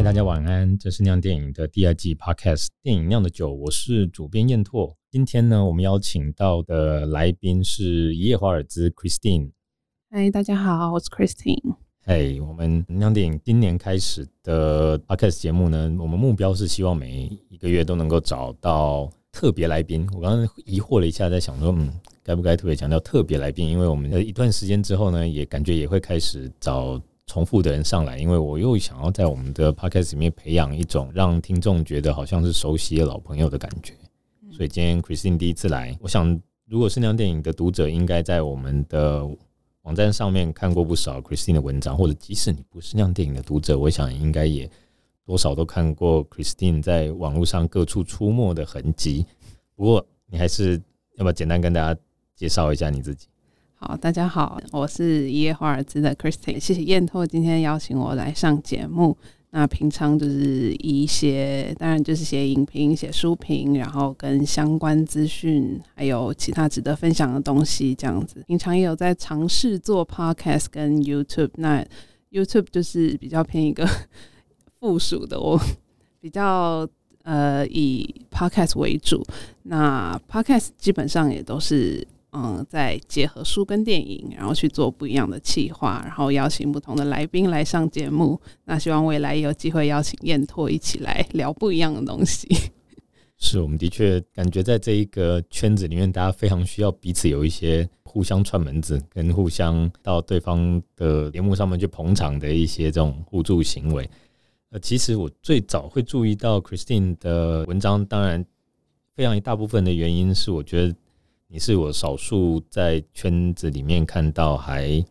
嗨，大家晚安。这是酿电影的第二季 Podcast，电影酿的酒。我是主编燕拓。今天呢，我们邀请到的来宾是一夜华尔兹 Christine。嗨，大家好，我是 Christine。嗨，我们酿电影今年开始的 Podcast 节目呢，我们目标是希望每一个月都能够找到特别来宾。我刚刚疑惑了一下，在想说，嗯，该不该特别强调特别来宾？因为我们的一段时间之后呢，也感觉也会开始找。重复的人上来，因为我又想要在我们的 podcast 里面培养一种让听众觉得好像是熟悉的老朋友的感觉，所以今天 Christine 第一次来，我想如果是酿电影的读者，应该在我们的网站上面看过不少 Christine 的文章，或者即使你不是酿电影的读者，我想应该也多少都看过 Christine 在网络上各处出没的痕迹。不过你还是要不要简单跟大家介绍一下你自己？好，大家好，我是一叶华尔兹的 Christine，谢谢燕拓今天邀请我来上节目。那平常就是一些，当然就是写影评、写书评，然后跟相关资讯，还有其他值得分享的东西这样子。平常也有在尝试做 Podcast 跟 YouTube，那 YouTube 就是比较偏一个 附属的，我比较呃以 Podcast 为主。那 Podcast 基本上也都是。嗯，再结合书跟电影，然后去做不一样的企划，然后邀请不同的来宾来上节目。那希望未来也有机会邀请燕拓一起来聊不一样的东西。是，我们的确感觉在这一个圈子里面，大家非常需要彼此有一些互相串门子，跟互相到对方的节目上面去捧场的一些这种互助行为。呃，其实我最早会注意到 Christine 的文章，当然非常一大部分的原因是我觉得。你是我少数在圈子里面看到还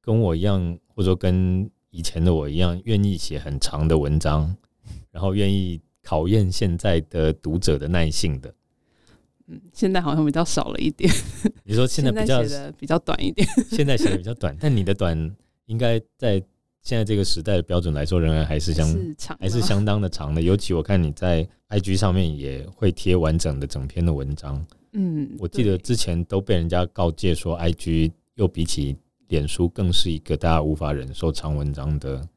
跟我一样，或者说跟以前的我一样，愿意写很长的文章，然后愿意考验现在的读者的耐性的。嗯，现在好像比较少了一点。你说现在比较写的比较短一点，现在写的比较短，但你的短应该在现在这个时代的标准来说，仍然还是相是还是相当的长的。尤其我看你在 IG 上面也会贴完整的整篇的文章。嗯，我记得之前都被人家告诫说，IG 又比起脸书更是一个大家无法忍受长文章的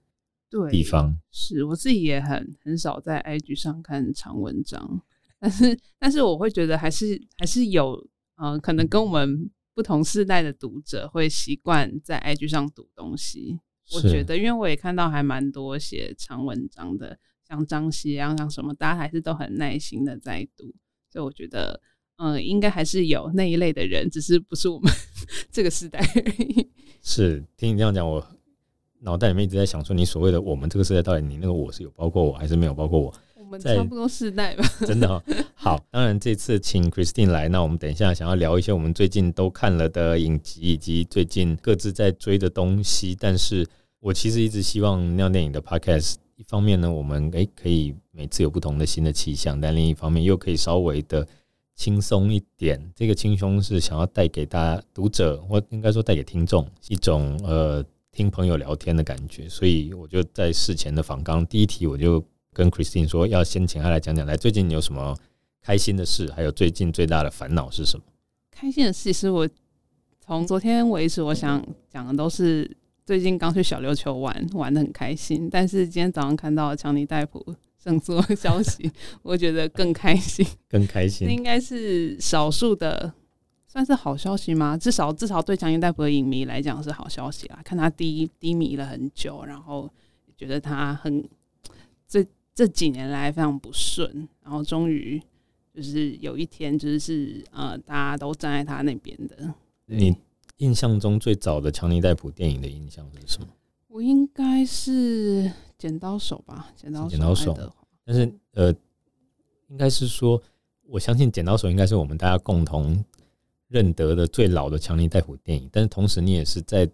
地方。是我自己也很很少在 IG 上看长文章，但是但是我会觉得还是还是有，嗯、呃，可能跟我们不同世代的读者会习惯在 IG 上读东西。我觉得，因为我也看到还蛮多写长文章的，像张希啊，像什么，大家还是都很耐心的在读，所以我觉得。嗯，应该还是有那一类的人，只是不是我们 这个时代而已。是，听你这样讲，我脑袋里面一直在想说，你所谓的我们这个时代，到底你那个我是有包括我还是没有包括我？我们差不多世代吧。真的哦。好，当然这次请 Christine 来，那我们等一下想要聊一些我们最近都看了的影集，以及最近各自在追的东西。但是我其实一直希望尿电影的 Podcast，一方面呢，我们诶可以每次有不同的新的气象，但另一方面又可以稍微的。轻松一点，这个轻松是想要带给大家读者，或应该说带给听众一种呃听朋友聊天的感觉。所以我就在事前的访刚第一题，我就跟 Christine 说，要先请他来讲讲，来最近你有什么开心的事，还有最近最大的烦恼是什么？开心的事是我从昨天为止，我想讲的都是最近刚去小琉球玩，玩得很开心。但是今天早上看到强尼戴普。更多 消息，我觉得更开心，更开心。那应该是少数的，算是好消息吗？至少至少对强尼戴普的影迷来讲是好消息啦。看他低低迷了很久，然后觉得他很这这几年来非常不顺，然后终于就是有一天，就是呃，大家都站在他那边的。你印象中最早的强尼戴普电影的印象是什么？我应该是剪刀手吧，剪刀手。剪刀手，但是呃，应该是说，我相信剪刀手应该是我们大家共同认得的最老的强尼戴普电影。但是同时，你也是在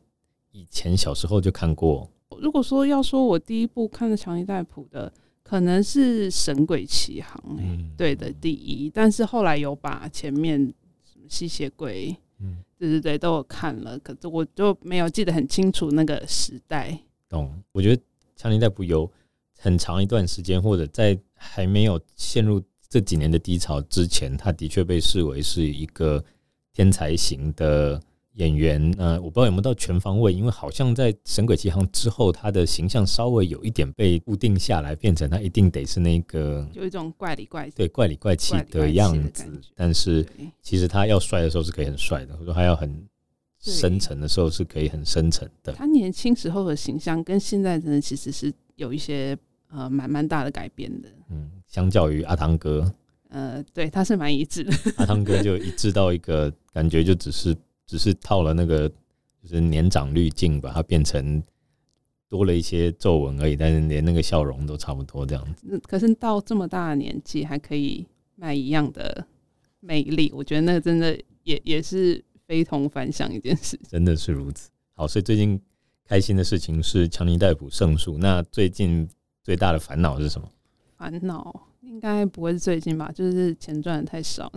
以前小时候就看过。如果说要说我第一部看的强尼戴普的，可能是《神鬼奇航》嗯，对的第一。但是后来有把前面什么吸血鬼。嗯，对对对，都有看了，可是我就没有记得很清楚那个时代。懂，我觉得强尼戴普有很长一段时间，或者在还没有陷入这几年的低潮之前，他的确被视为是一个天才型的演员，呃，我不知道有没有到全方位，因为好像在《神鬼奇航》之后，他的形象稍微有一点被固定下来，变成他一定得是那个有一种怪里怪气，对怪里怪气的样子。但是其实他要帅的时候是可以很帅的，或者说他要很深沉的时候是可以很深沉的。他年轻时候的形象跟现在真的其实是有一些呃蛮蛮大的改变的。嗯，相较于阿汤哥，呃，对，他是蛮一致的。阿汤哥就一致到一个感觉就只是。只是套了那个就是年长滤镜，把它变成多了一些皱纹而已，但是连那个笑容都差不多这样子。可是到这么大的年纪还可以卖一样的魅力，我觉得那个真的也也是非同凡响一件事。真的是如此。好，所以最近开心的事情是强尼戴普胜诉。那最近最大的烦恼是什么？烦恼。应该不会是最近吧？就是钱赚的太少，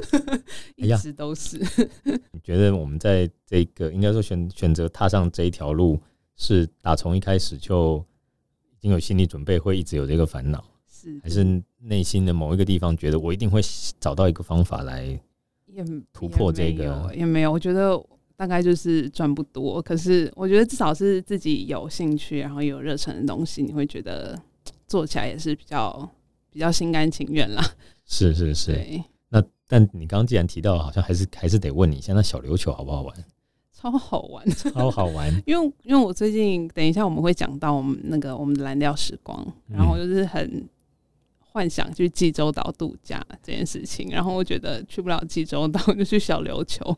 一直都是。你觉得我们在这个应该说选选择踏上这一条路，是打从一开始就已经有心理准备，会一直有这个烦恼？是还是内心的某一个地方觉得我一定会找到一个方法来突破这个？也，也没有，我觉得大概就是赚不多。可是我觉得至少是自己有兴趣，然后有热忱的东西，你会觉得做起来也是比较。比较心甘情愿啦，是是是。那但你刚刚既然提到，好像还是还是得问你一下，那小琉球好不好玩？超好玩，超好玩。因为因为我最近等一下我们会讲到我们那个我们的蓝调时光，然后就是很幻想去济州岛度假这件事情，然后我觉得去不了济州岛，就去小琉球。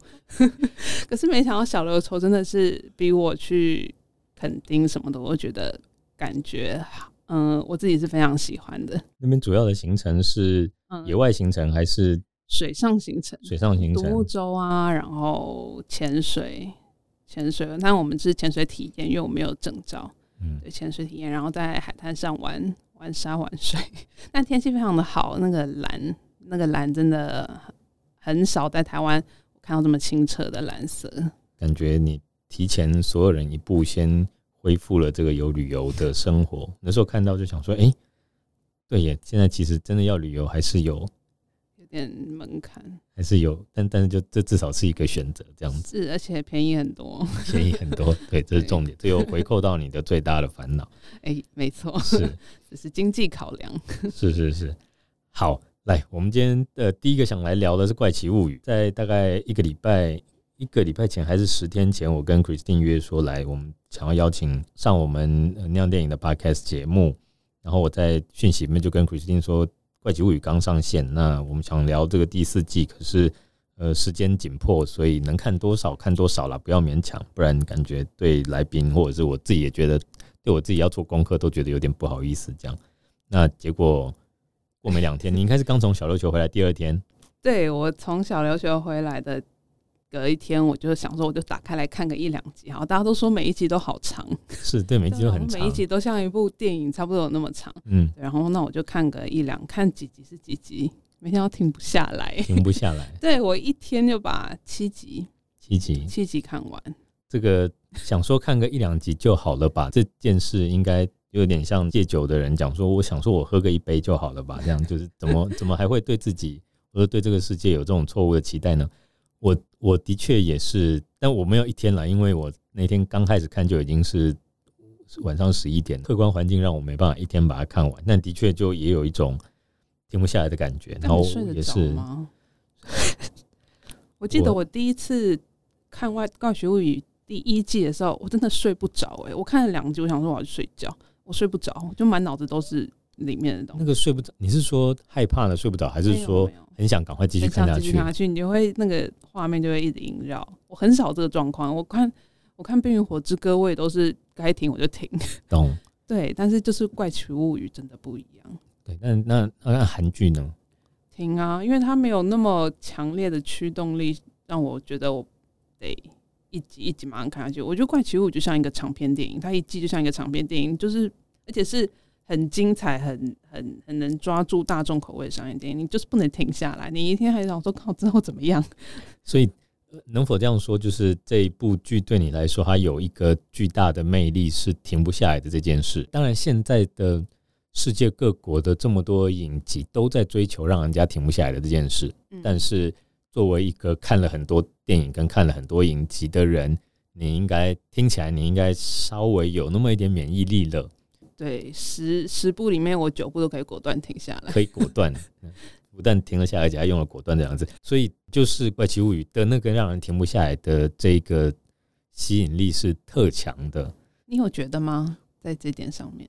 可是没想到小琉球真的是比我去垦丁什么的，我觉得感觉好。嗯，我自己是非常喜欢的。那边主要的行程是野外行程还是水上行程？水上行程，独木舟啊，然后潜水，潜水。但我们是潜水体验，因为我没有证照。嗯，对，潜水体验，然后在海滩上玩玩沙玩水。那天气非常的好，那个蓝，那个蓝真的很少在台湾看到这么清澈的蓝色。感觉你提前所有人一步先。恢复了这个有旅游的生活，那时候看到就想说，哎、对耶，现在其实真的要旅游还是有点门槛，还是有，但但是就这至少是一个选择，这样子。是，而且便宜很多，便宜很多，对，这是重点，这又回扣到你的最大的烦恼，哎、欸，没错，是，这是经济考量，是是是，好，来，我们今天的第一个想来聊的是《怪奇物语》，在大概一个礼拜。一个礼拜前还是十天前，我跟 Christine 约说来，我们想要邀请上我们酿电影的 Podcast 节目。然后我在讯息里面就跟 Christine 说，《怪奇物语》刚上线，那我们想聊这个第四季，可是呃时间紧迫，所以能看多少看多少啦，不要勉强，不然感觉对来宾或者是我自己也觉得，对我自己要做功课都觉得有点不好意思这样。那结果过没两天，你应该是刚从小琉球回来第二天，对，我从小琉球回来的。隔一天，我就想说，我就打开来看个一两集。好，大家都说每一集都好长，是对，每一集都很长，每一集都像一部电影，差不多有那么长。嗯，然后那我就看个一两，看几集是几集，每天都停不下来，停不下来。对，我一天就把七集，七集，七集看完。这个想说看个一两集就好了吧？这件事应该有点像戒酒的人讲说，我想说我喝个一杯就好了吧？这样就是怎么 怎么还会对自己或者对这个世界有这种错误的期待呢？我我的确也是，但我没有一天了，因为我那天刚开始看就已经是晚上十一点，客观环境让我没办法一天把它看完。但的确就也有一种停不下来的感觉，然后也是。我记得我第一次看《外告学物语》第一季的时候，我真的睡不着哎、欸，我看了两集，我想说我要去睡觉，我睡不着，就满脑子都是。里面的东西，那个睡不着，你是说害怕的睡不着，还是说很想赶快继续看下去？下去，你就会那个画面就会一直萦绕。我很少这个状况，我看我看《冰与火之歌》，我也都是该停我就停。懂。对，但是就是《怪奇物语》真的不一样。对，那那那韩剧呢？停啊，因为它没有那么强烈的驱动力，让我觉得我得一集一集马上看下去。我觉得《怪奇物语》就像一个长篇电影，它一季就像一个长篇电影，就是而且是。很精彩，很很很能抓住大众口味的商业电影，你就是不能停下来。你一天还想说靠之后怎么样？所以能否这样说，就是这一部剧对你来说，它有一个巨大的魅力是停不下来的这件事。当然，现在的世界各国的这么多影集都在追求让人家停不下来的这件事，但是作为一个看了很多电影跟看了很多影集的人，你应该听起来你应该稍微有那么一点免疫力了。对，十十部里面我九部都可以果断停下来，可以果断，不但停了下来，而且还用了“果断”这两个字，所以就是《怪奇物语》的那个让人停不下来的这个吸引力是特强的。你有觉得吗？在这点上面，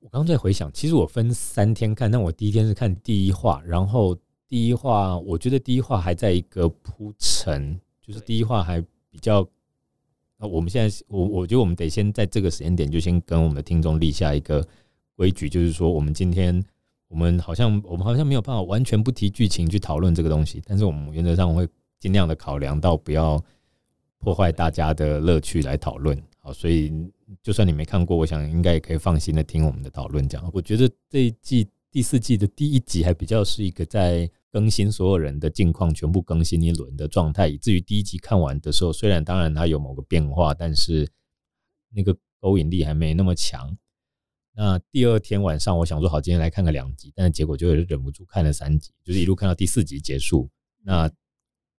我刚刚在回想，其实我分三天看，但我第一天是看第一话，然后第一话我觉得第一话还在一个铺陈，就是第一话还比较。那我们现在，我我觉得我们得先在这个时间点就先跟我们的听众立下一个规矩，就是说，我们今天我们好像我们好像没有办法完全不提剧情去讨论这个东西，但是我们原则上会尽量的考量到不要破坏大家的乐趣来讨论。好，所以就算你没看过，我想应该也可以放心的听我们的讨论。这样，我觉得这一季第四季的第一集还比较是一个在。更新所有人的近况，全部更新一轮的状态，以至于第一集看完的时候，虽然当然它有某个变化，但是那个勾引力还没那么强。那第二天晚上，我想说好，今天来看个两集，但是结果就忍不住看了三集，就是一路看到第四集结束。那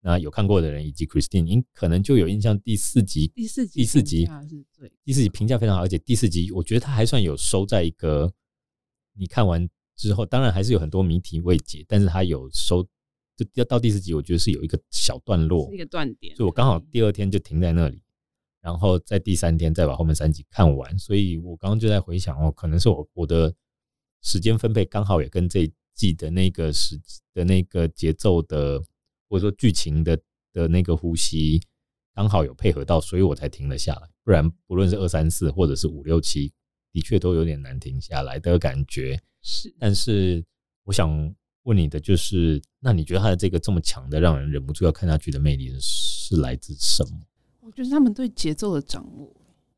那有看过的人以及 Christine，您可能就有印象，第四集第四集第四集是最第四集评价非常好，而且第四集我觉得它还算有收在一个你看完。之后当然还是有很多谜题未解，但是他有收，就要到第四集，我觉得是有一个小段落，一个断点，所以我刚好第二天就停在那里，然后在第三天再把后面三集看完。所以我刚刚就在回想哦，可能是我我的时间分配刚好也跟这一季的那个时的那个节奏的，或者说剧情的的那个呼吸刚好有配合到，所以我才停了下来。不然不论是二三四或者是五六七，的确都有点难停下来的感觉。是，但是我想问你的就是，那你觉得他的这个这么强的，让人忍不住要看下去的魅力是来自什么？我觉得他们对节奏的掌握，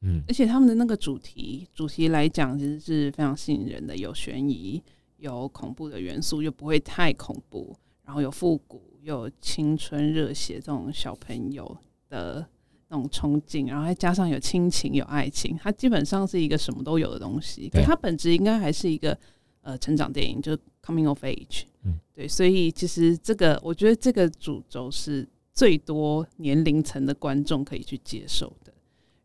嗯，而且他们的那个主题，主题来讲其实是非常吸引人的，有悬疑，有恐怖的元素，又不会太恐怖，然后有复古，又有青春热血这种小朋友的那种憧憬，然后再加上有亲情、有爱情，它基本上是一个什么都有的东西。可它本质应该还是一个。呃，成长电影就是 coming of age，嗯，对，所以其实这个我觉得这个主轴是最多年龄层的观众可以去接受的，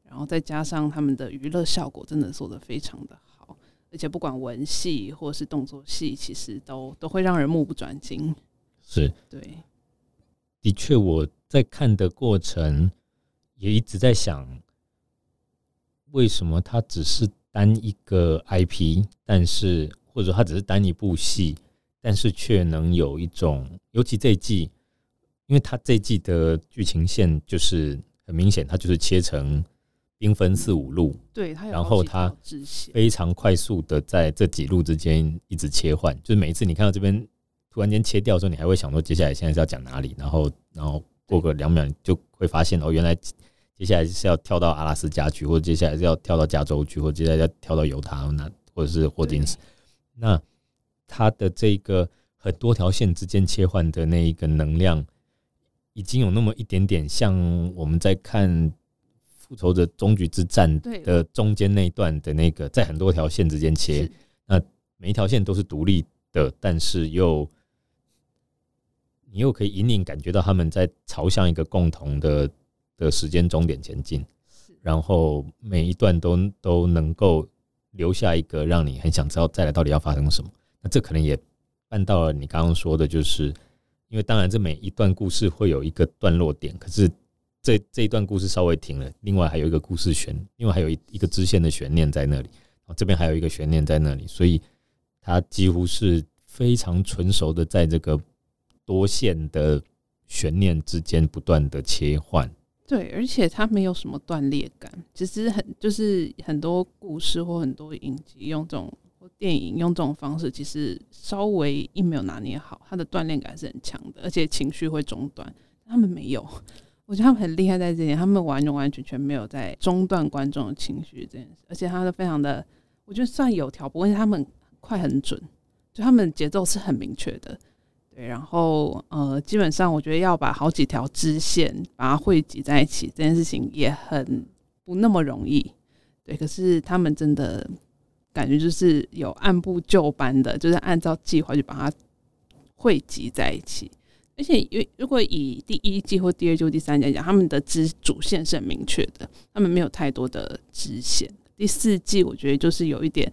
然后再加上他们的娱乐效果真的做得非常的好，而且不管文戏或是动作戏，其实都都会让人目不转睛。是，对，的确我在看的过程也一直在想，为什么它只是单一个 IP，但是。或者说它只是单一部戏，但是却能有一种，尤其这一季，因为它这一季的剧情线就是很明显，它就是切成兵分四五路，对，它然后它非常快速的在这几路之间一直切换，就是每一次你看到这边突然间切掉的时候，你还会想说接下来现在是要讲哪里，然后然后过个两秒就会发现哦，原来接下来是要跳到阿拉斯加去，或者接下来是要跳到加州去，或者接下来要跳到犹他那，或者是霍金斯。那他的这个很多条线之间切换的那一个能量，已经有那么一点点像我们在看《复仇者终局之战》的中间那一段的那个，在很多条线之间切，那每一条线都是独立的，但是又你又可以隐隐感觉到他们在朝向一个共同的的时间终点前进，然后每一段都都能够。留下一个让你很想知道再来到底要发生什么，那这可能也办到了你刚刚说的，就是因为当然这每一段故事会有一个段落点，可是这这一段故事稍微停了，另外还有一个故事悬，另外还有一一个支线的悬念在那里，这边还有一个悬念在那里，所以它几乎是非常纯熟的在这个多线的悬念之间不断的切换。对，而且它没有什么断裂感，其实很就是很多故事或很多影集用这种或电影用这种方式，其实稍微一没有拿捏好，它的断裂感是很强的，而且情绪会中断。他们没有，我觉得他们很厉害在这点，他们完完全全没有在中断观众的情绪这件事，而且他的非常的，我觉得算有条不紊，他们快很准，就他们节奏是很明确的。对，然后呃，基本上我觉得要把好几条支线把它汇集在一起，这件事情也很不那么容易。对，可是他们真的感觉就是有按部就班的，就是按照计划去把它汇集在一起。而且，如果以第一季或第二季或第三季来讲，他们的支主线是很明确的，他们没有太多的支线。第四季我觉得就是有一点，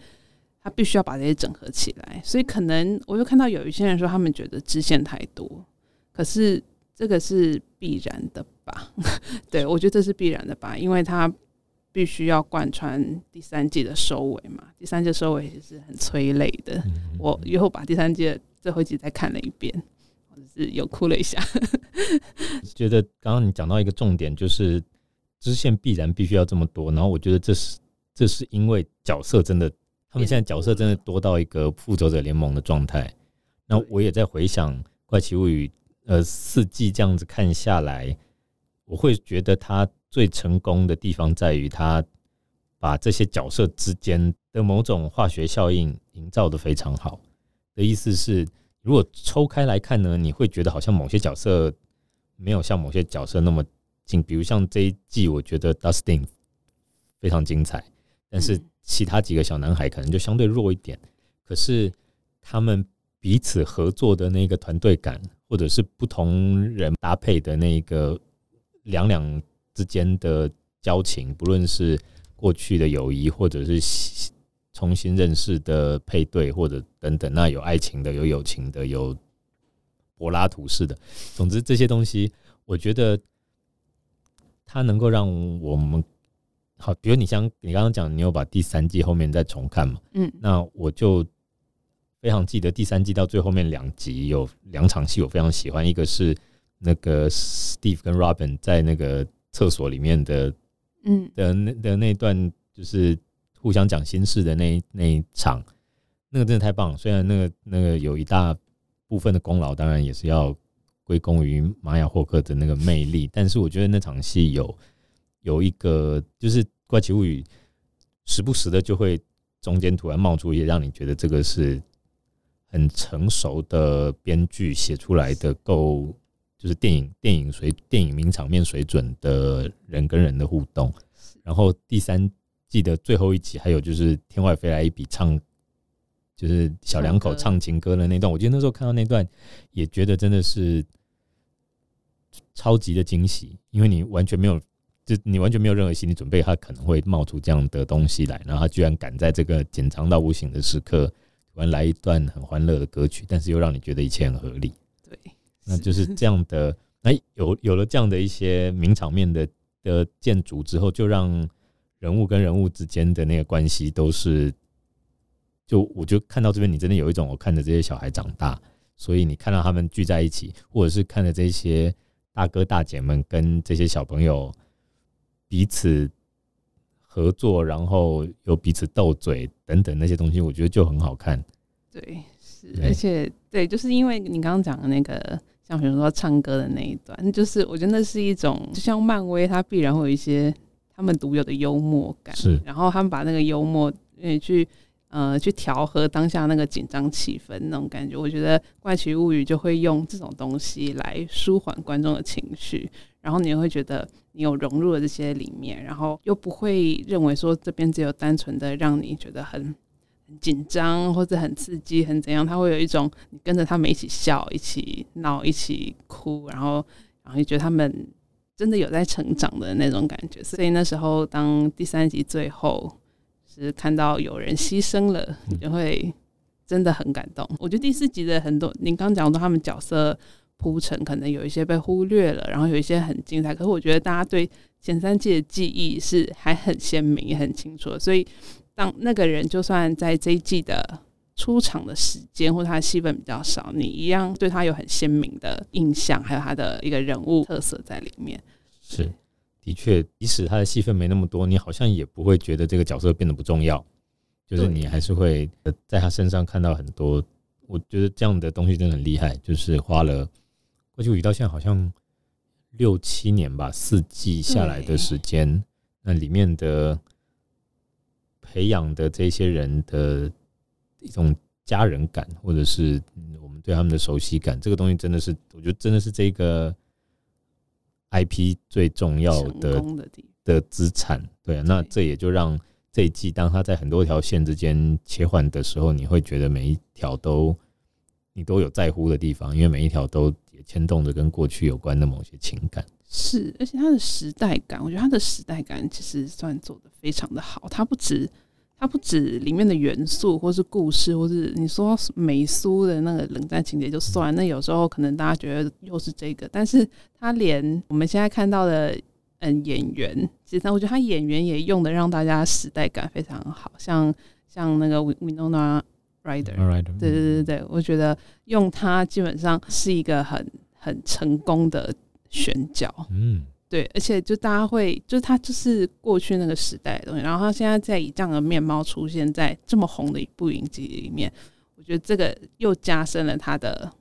他必须要把这些整合起来，所以可能我又看到有一些人说他们觉得支线太多，可是这个是必然的吧？对，我觉得这是必然的吧，因为他必须要贯穿第三季的收尾嘛。第三季的收尾也是很催泪的，我以后把第三季的最后一集再看了一遍。是有哭了一下，觉得刚刚你讲到一个重点，就是支线必然必须要这么多。然后我觉得这是这是因为角色真的，他们现在角色真的多到一个复仇者联盟的状态。那我也在回想《怪奇物语》呃四季这样子看下来，我会觉得他最成功的地方在于他把这些角色之间的某种化学效应营造的非常好。的意思是。如果抽开来看呢，你会觉得好像某些角色没有像某些角色那么近，比如像这一季，我觉得 Dustin 非常精彩，但是其他几个小男孩可能就相对弱一点。可是他们彼此合作的那个团队感，或者是不同人搭配的那个两两之间的交情，不论是过去的友谊，或者是。重新认识的配对，或者等等，那有爱情的，有友情的，有柏拉图式的。总之这些东西，我觉得它能够让我们好。比如你像你刚刚讲，你有把第三季后面再重看嘛？嗯，那我就非常记得第三季到最后面两集有两场戏，我非常喜欢。一个是那个 Steve 跟 Robin 在那个厕所里面的，嗯的那的那段就是。互相讲心事的那那一场，那个真的太棒了。虽然那个那个有一大部分的功劳，当然也是要归功于玛雅霍克的那个魅力，但是我觉得那场戏有有一个，就是怪奇物语时不时的就会中间突然冒出一些让你觉得这个是很成熟的编剧写出来的，够就是电影电影水电影名场面水准的人跟人的互动。然后第三。季的最后一集，还有就是天外飞来一笔唱，就是小两口唱情歌的那段。我记得那时候看到那段，也觉得真的是超级的惊喜，因为你完全没有，就你完全没有任何心理准备，他可能会冒出这样的东西来，然后他居然敢在这个紧张到无形的时刻，突然来一段很欢乐的歌曲，但是又让你觉得一切很合理。对，那就是这样的。那有有了这样的一些名场面的的建筑之后，就让。人物跟人物之间的那个关系都是，就我就看到这边，你真的有一种我看着这些小孩长大，所以你看到他们聚在一起，或者是看着这些大哥大姐们跟这些小朋友彼此合作，然后又彼此斗嘴等等那些东西，我觉得就很好看。对，是，而且对，就是因为你刚刚讲的那个，像比如说唱歌的那一段，就是我觉得那是一种，就像漫威，它必然会有一些。他们独有的幽默感，是，然后他们把那个幽默，呃，去呃去调和当下那个紧张气氛那种感觉，我觉得《怪奇物语》就会用这种东西来舒缓观众的情绪，然后你会觉得你有融入了这些里面，然后又不会认为说这边只有单纯的让你觉得很很紧张或者很刺激很怎样，他会有一种你跟着他们一起笑、一起闹、一起哭，然后然后你觉得他们。真的有在成长的那种感觉，所以那时候当第三集最后是看到有人牺牲了，你就会真的很感动。我觉得第四集的很多，您刚讲到他们角色铺陈，可能有一些被忽略了，然后有一些很精彩。可是我觉得大家对前三季的记忆是还很鲜明、也很清楚。所以当那个人就算在这一季的出场的时间或他的戏份比较少，你一样对他有很鲜明的印象，还有他的一个人物特色在里面。是，的确，即使他的戏份没那么多，你好像也不会觉得这个角色变得不重要，就是你还是会在他身上看到很多。我觉得这样的东西真的很厉害，就是花了怪奇物语到现在好像六七年吧，四季下来的时间，那里面的培养的这些人的。一种家人感，或者是我们对他们的熟悉感，这个东西真的是，我觉得真的是这个 IP 最重要的的资产。对啊，那这也就让这一季，当他在很多条线之间切换的时候，你会觉得每一条都，你都有在乎的地方，因为每一条都也牵动着跟过去有关的某些情感。是，而且它的时代感，我觉得它的时代感其实算做的非常的好。它不止，它不止里面的元素，或是故事，或是你说美苏的那个冷战情节就算，那有时候可能大家觉得又是这个，但是它连我们现在看到的嗯演员，其实我觉得他演员也用的让大家时代感非常好，像像那个 Winona 对对对对，我觉得用它基本上是一个很很成功的。选角，嗯，对，而且就大家会，就是他就是过去那个时代的东西，然后它现在在以这样的面貌出现在这么红的一部影集里面，我觉得这个又加深了他的，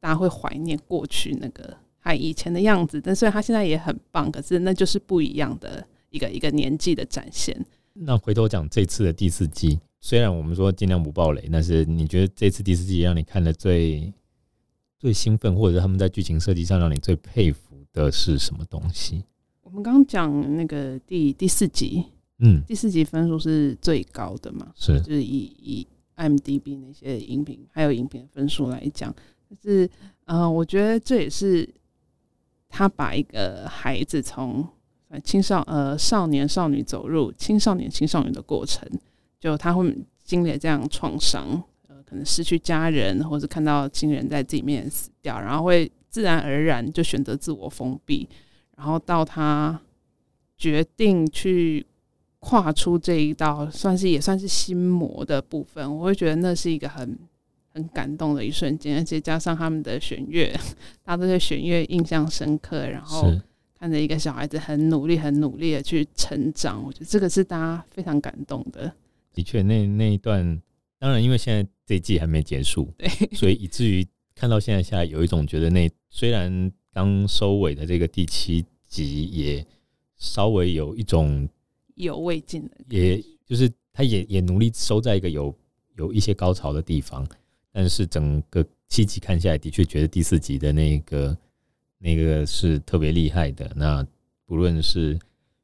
大家会怀念过去那个他以前的样子。但虽然他现在也很棒，可是那就是不一样的一个一个年纪的展现。那回头讲这次的第四季，虽然我们说尽量不暴雷，但是你觉得这次第四季让你看的最？最兴奋，或者他们在剧情设计上让你最佩服的是什么东西？我们刚刚讲那个第第四集，嗯，第四集分数是最高的嘛？是，就是以以 IMDB 那些影评还有影评分数来讲，就是呃，我觉得这也是他把一个孩子从青少呃少年少女走入青少年青少年的过程，就他会经历这样创伤。呃可能失去家人，或是看到亲人在自己面前死掉，然后会自然而然就选择自我封闭，然后到他决定去跨出这一道，算是也算是心魔的部分，我会觉得那是一个很很感动的一瞬间，而且加上他们的弦乐，大家都对弦乐印象深刻，然后看着一个小孩子很努力、很努力的去成长，我觉得这个是大家非常感动的。的确，那那一段。当然，因为现在这一季还没结束，对，所以以至于看到现在下来，有一种觉得那虽然刚收尾的这个第七集也稍微有一种意犹未尽的，也就是他也也努力收在一个有有一些高潮的地方，但是整个七集看下来，的确觉得第四集的那个那个是特别厉害的。那不论是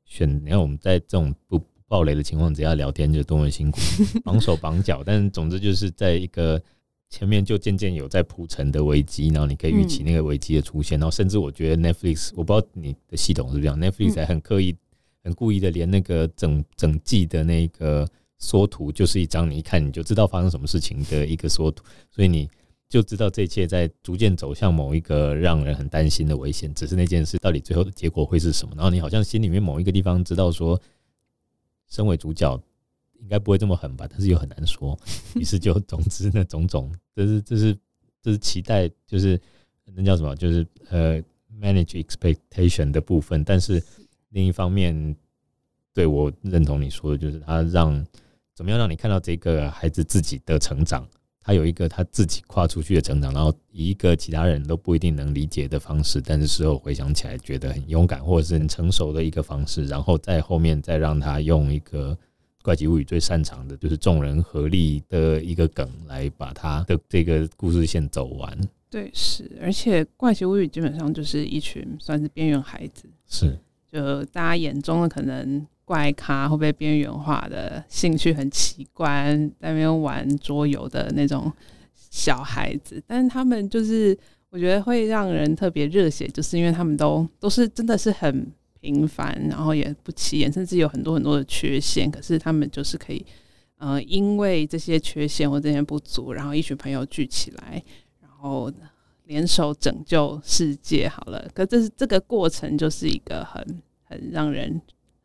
选，你看我们在这种不。爆雷的情况，只要聊天就多么辛苦，绑手绑脚。但总之就是在一个前面就渐渐有在铺陈的危机，然后你可以预期那个危机的出现。然后甚至我觉得 Netflix，我不知道你的系统是不是这样，Netflix 还很刻意、很故意的，连那个整整季的那个缩图，就是一张你一看你就知道发生什么事情的一个缩图，所以你就知道这一切在逐渐走向某一个让人很担心的危险。只是那件事到底最后的结果会是什么？然后你好像心里面某一个地方知道说。身为主角，应该不会这么狠吧？但是又很难说。于是就总之那种种，这是这是这是期待，就是那叫什么？就是呃，manage expectation 的部分。但是另一方面，对我认同你说的，就是他让怎么样让你看到这个孩子自己的成长，他有一个他自己跨出去的成长，然后以一个其他人都不一定能理解的方式，但是事后回想起来觉得很勇敢或者是很成熟的一个方式，然后在后面再让他用一个怪奇物语最擅长的就是众人合力的一个梗来把他的这个故事线走完。对，是，而且怪奇物语基本上就是一群算是边缘孩子，是，就大家眼中的可能。怪咖会被边缘化的兴趣很奇怪，在那边玩桌游的那种小孩子，但是他们就是我觉得会让人特别热血，就是因为他们都都是真的是很平凡，然后也不起眼，甚至有很多很多的缺陷，可是他们就是可以，呃，因为这些缺陷或这些不足，然后一群朋友聚起来，然后联手拯救世界。好了，可这是这个过程就是一个很很让人。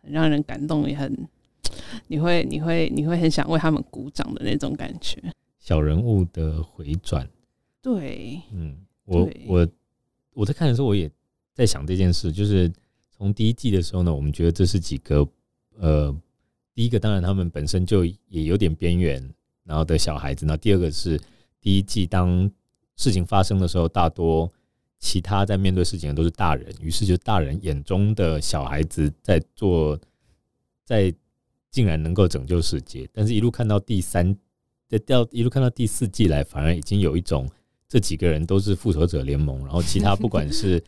很让人感动，也很 你会你会你会很想为他们鼓掌的那种感觉。小人物的回转，对，嗯，我我我在看的时候，我也在想这件事。就是从第一季的时候呢，我们觉得这是几个呃，第一个当然他们本身就也有点边缘，然后的小孩子。那第二个是第一季当事情发生的时候，大多。其他在面对事情的都是大人，于是就大人眼中的小孩子在做，在竟然能够拯救世界。但是，一路看到第三，在掉一路看到第四季来，反而已经有一种这几个人都是复仇者联盟，然后其他 不管是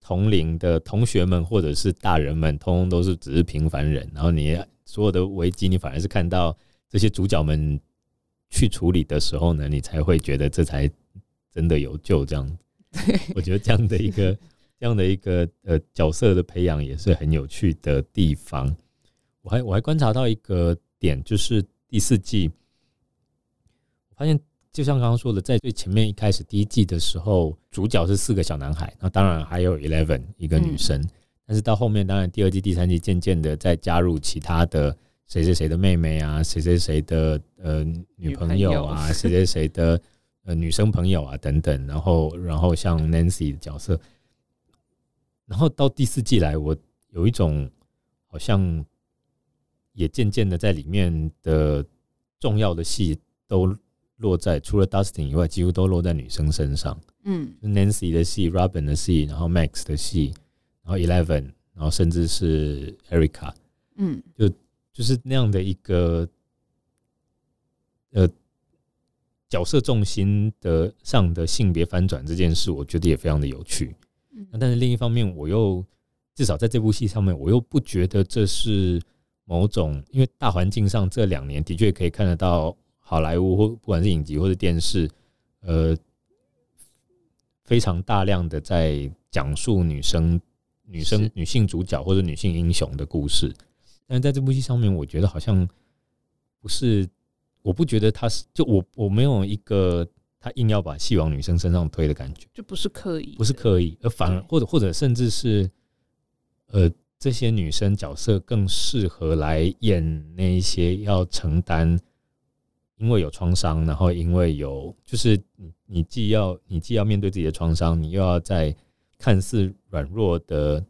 同龄的同学们或者是大人们，通通都是只是平凡人。然后你所有的危机，你反而是看到这些主角们去处理的时候呢，你才会觉得这才。真的有救这样子。我觉得这样的一个 这样的一个呃角色的培养也是很有趣的地方。我还我还观察到一个点，就是第四季，我发现就像刚刚说的，在最前面一开始第一季的时候，主角是四个小男孩，那当然还有 Eleven 一个女生，嗯、但是到后面，当然第二季、第三季渐渐的再加入其他的谁谁谁的妹妹啊，谁谁谁的呃女朋友啊，谁谁谁的呃女生朋友啊等等，然后然后像 Nancy 的角色，然后到第四季来，我有一种好像。也渐渐的在里面的重要的戏都落在除了 Dustin 以外，几乎都落在女生身上。嗯，Nancy 的戏，Robin 的戏，然后 Max 的戏，然后 Eleven，然后甚至是 Erica。嗯，就就是那样的一个呃角色重心的上的性别翻转这件事，我觉得也非常的有趣。嗯，但是另一方面，我又至少在这部戏上面，我又不觉得这是。某种，因为大环境上这两年的确可以看得到好莱坞或不管是影集或者电视，呃，非常大量的在讲述女生、女生、女性主角或者女性英雄的故事，但是在这部戏上面，我觉得好像不是，我不觉得他是，就我我没有一个他硬要把戏往女生身上推的感觉，就不是刻意，不是刻意，而反而或者或者甚至是，呃。这些女生角色更适合来演那一些要承担，因为有创伤，然后因为有就是你你既要你既要面对自己的创伤，你又要在看似软弱的，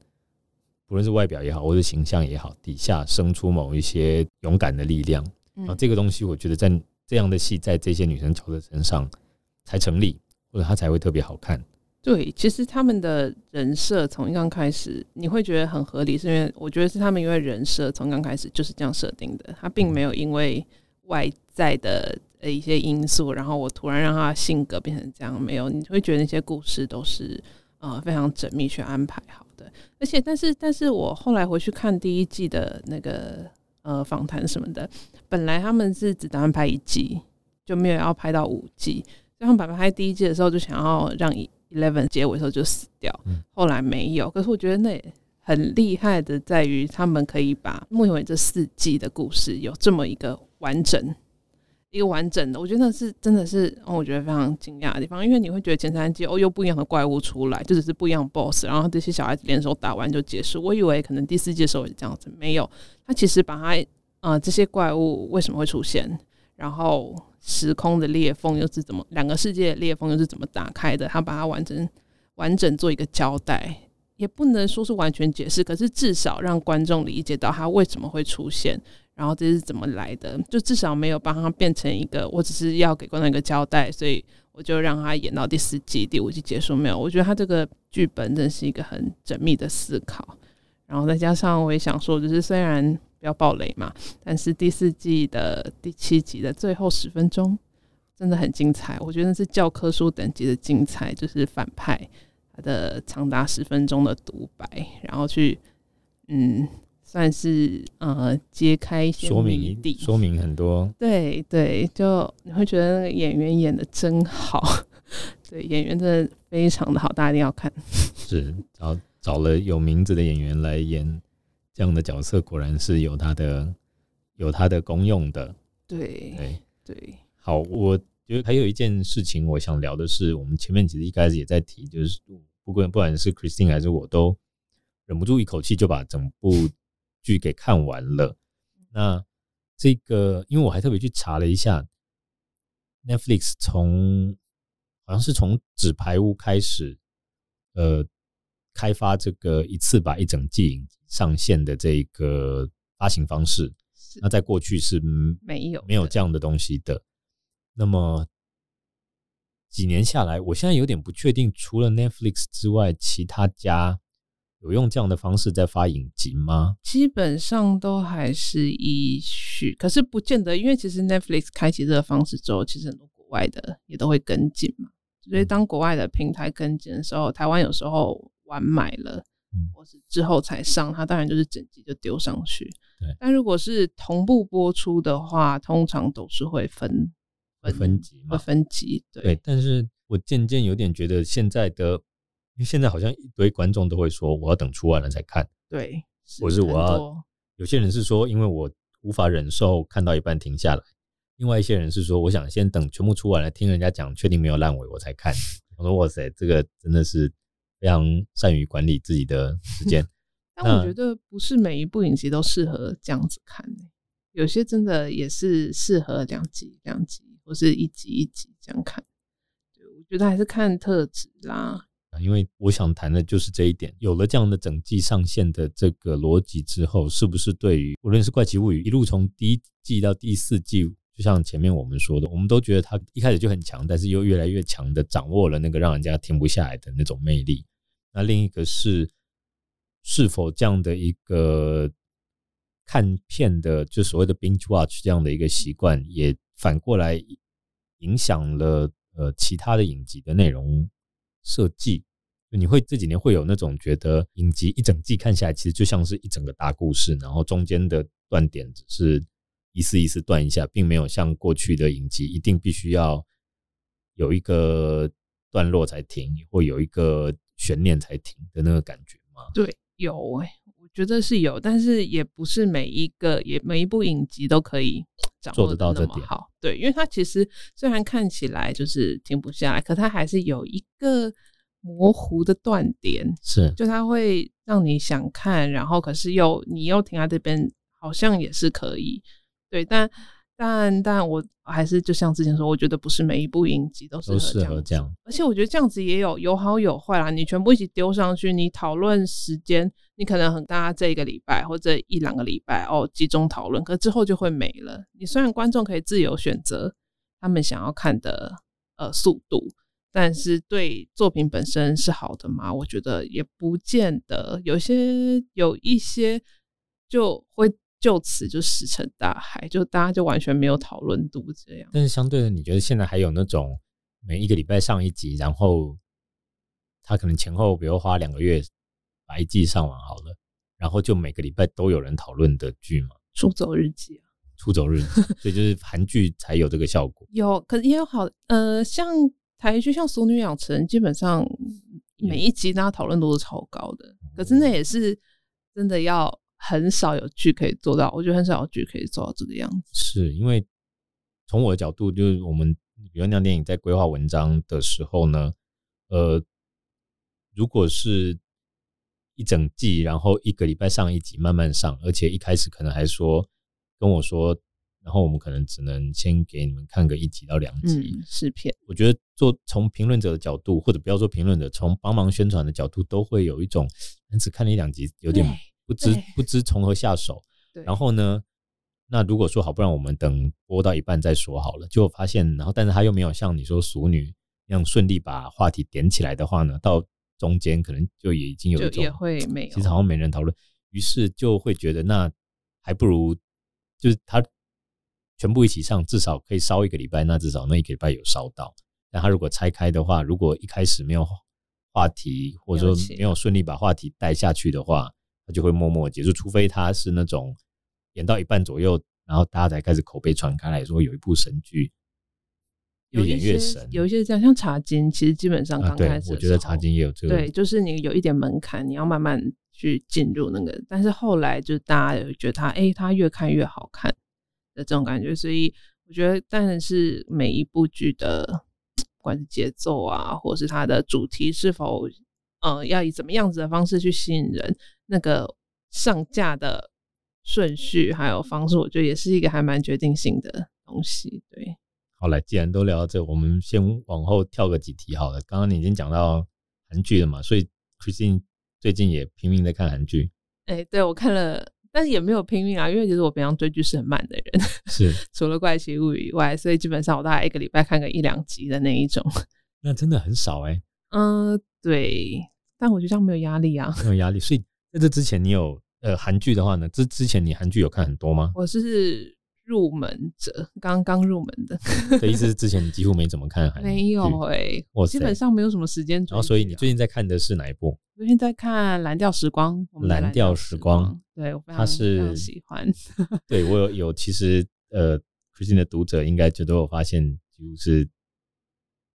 不论是外表也好，或是形象也好，底下生出某一些勇敢的力量。然后这个东西，我觉得在这样的戏，在这些女生角色身上才成立，或者她才会特别好看。对，其实他们的人设从一刚开始，你会觉得很合理，是因为我觉得是他们因为人设从刚开始就是这样设定的，他并没有因为外在的呃一些因素，然后我突然让他性格变成这样，没有，你会觉得那些故事都是呃非常缜密去安排好的，而且但是但是我后来回去看第一季的那个呃访谈什么的，本来他们是只打算拍一季，就没有要拍到五季，然后本来拍第一季的时候就想要让。Eleven 结尾的时候就死掉，后来没有。可是我觉得那很厉害的在于，他们可以把目前为止这四季的故事有这么一个完整、一个完整的。我觉得那是真的是让我觉得非常惊讶的地方，因为你会觉得前三季哦又不一样的怪物出来，就只是不一样的 BOSS，然后这些小孩子联手打完就结束。我以为可能第四季的时候也这样子，没有。他其实把他啊、呃、这些怪物为什么会出现，然后。时空的裂缝又是怎么？两个世界的裂缝又是怎么打开的？他把它完整完整做一个交代，也不能说是完全解释，可是至少让观众理解到他为什么会出现，然后这是怎么来的，就至少没有把它变成一个我只是要给观众一个交代，所以我就让他演到第四季、第五季结束没有？我觉得他这个剧本真是一个很缜密的思考，然后再加上我也想说，就是虽然。不要暴雷嘛！但是第四季的第七集的最后十分钟真的很精彩，我觉得是教科书等级的精彩，就是反派他的长达十分钟的独白，然后去嗯，算是呃揭开说明说明很多，对对，就你会觉得那个演员演的真好，对，演员真的非常的好，大家一定要看。是找找了有名字的演员来演。这样的角色果然是有它的有它的功用的。对对对，好，我觉得还有一件事情我想聊的是，我们前面其实一开始也在提，就是不管不管是 Christine 还是我都忍不住一口气就把整部剧给看完了。那这个，因为我还特别去查了一下，Netflix 从好像是从纸牌屋开始，呃。开发这个一次把一整季上线的这个发行方式，那在过去是没有没有这样的东西的。那么几年下来，我现在有点不确定，除了 Netflix 之外，其他家有用这样的方式在发影集吗？基本上都还是依序，可是不见得，因为其实 Netflix 开启这个方式之后，其实很多国外的也都会跟进嘛。所以当国外的平台跟进的时候，台湾有时候。晚买了，或是之后才上，它当然就是整集就丢上去。对，但如果是同步播出的话，通常都是会分分集嘛，会分集。对，对，但是我渐渐有点觉得现在的，因为现在好像一堆观众都会说，我要等出完了再看。对，或是我要，有些人是说，因为我无法忍受看到一半停下来；另外一些人是说，我想先等全部出完了，听人家讲，确定没有烂尾我才看。我说哇塞，这个真的是非常善于管理自己的时间。但我觉得不是每一部影集都适合这样子看，有些真的也是适合两集两集，或是一集一集这样看。对，我觉得还是看特质啦。因为我想谈的就是这一点，有了这样的整季上线的这个逻辑之后，是不是对于无论是怪奇物语一路从第一季到第四季，就像前面我们说的，我们都觉得它一开始就很强，但是又越来越强的掌握了那个让人家停不下来的那种魅力。那另一个是，是否这样的一个看片的，就所谓的 binge watch 这样的一个习惯，也反过来影响了呃其他的影集的内容。设计，你会这几年会有那种觉得影集一整季看下来，其实就像是一整个大故事，然后中间的断点只是一丝一丝断一下，并没有像过去的影集一定必须要有一个段落才停，或有一个悬念才停的那个感觉吗？对，有诶、欸，我觉得是有，但是也不是每一个也每一部影集都可以掌握得到这点。好，对，因为它其实虽然看起来就是停不下来，可它还是有一个模糊的断点，是，就它会让你想看，然后可是又你又停在这边，好像也是可以，对，但但但我还是就像之前说，我觉得不是每一部影集都适合这样，合这样，而且我觉得这样子也有有好有坏啦。你全部一起丢上去，你讨论时间，你可能很大，这一个礼拜或者一两个礼拜哦集中讨论，可之后就会没了。你虽然观众可以自由选择他们想要看的呃速度，但是对作品本身是好的吗？我觉得也不见得。有些有一些就会。就此就石沉大海，就大家就完全没有讨论度这样。但是相对的，你觉得现在还有那种每一个礼拜上一集，然后他可能前后比如花两个月把一季上完好了，然后就每个礼拜都有人讨论的剧吗？出走日记啊，出走日记，所以就是韩剧才有这个效果。有，可是也有好，呃，像台剧像《俗女养成》，基本上每一集大家讨论度都是超高的，可是那也是真的要。很少有剧可以做到，我觉得很少有剧可以做到这个样子。是因为从我的角度，就是我们比如酿电影在规划文章的时候呢，呃，如果是一整季，然后一个礼拜上一集，慢慢上，而且一开始可能还说跟我说，然后我们可能只能先给你们看个一集到两集试片。我觉得做从评论者的角度，或者不要说评论者，从帮忙宣传的角度，都会有一种只看了一两集有点。不知不知从何下手，然后呢，那如果说好，不然我们等播到一半再说好了。就发现，然后但是他又没有像你说熟女那样顺利把话题点起来的话呢，到中间可能就也已经有一种也会没有，其实好像没人讨论，于是就会觉得那还不如就是他全部一起上，至少可以烧一个礼拜，那至少那一个礼拜有烧到。但他如果拆开的话，如果一开始没有话题，或者说没有顺利把话题带下去的话。他就会默默结束，除非他是那种演到一半左右，然后大家才开始口碑传开来说有一部神剧，越演越神。有一些这样，像茶金，其实基本上刚开始，我觉得茶金也有这个，对，就是你有一点门槛，你要慢慢去进入那个。但是后来就大家有觉得他，哎，他越看越好看的这种感觉。所以我觉得，但是每一部剧的不管是节奏啊，或是它的主题是否。呃，要以怎么样子的方式去吸引人？那个上架的顺序还有方式，我觉得也是一个还蛮决定性的东西。对，好来，既然都聊到这，我们先往后跳个几题好了。刚刚你已经讲到韩剧了嘛，所以 Christine 最近也拼命在看韩剧。哎、欸，对我看了，但是也没有拼命啊，因为其实我平常追剧是很慢的人，是 除了怪奇物语以外，所以基本上我大概一个礼拜看个一两集的那一种。那真的很少哎、欸。嗯，对。但我觉得这样没有压力啊，没有压力。所以在这之前，你有呃韩剧的话呢？之之前你韩剧有看很多吗？我是入门者，刚刚入门的。的意思是 之前你几乎没怎么看韩剧？没有哎、欸，我基本上没有什么时间、啊。然后，所以你最近在看的是哪一部？最近在看《蓝调时光》。蓝调时光，对，我非常是非常喜欢。对我有有，其实呃，最近的读者应该就都有发现，几乎是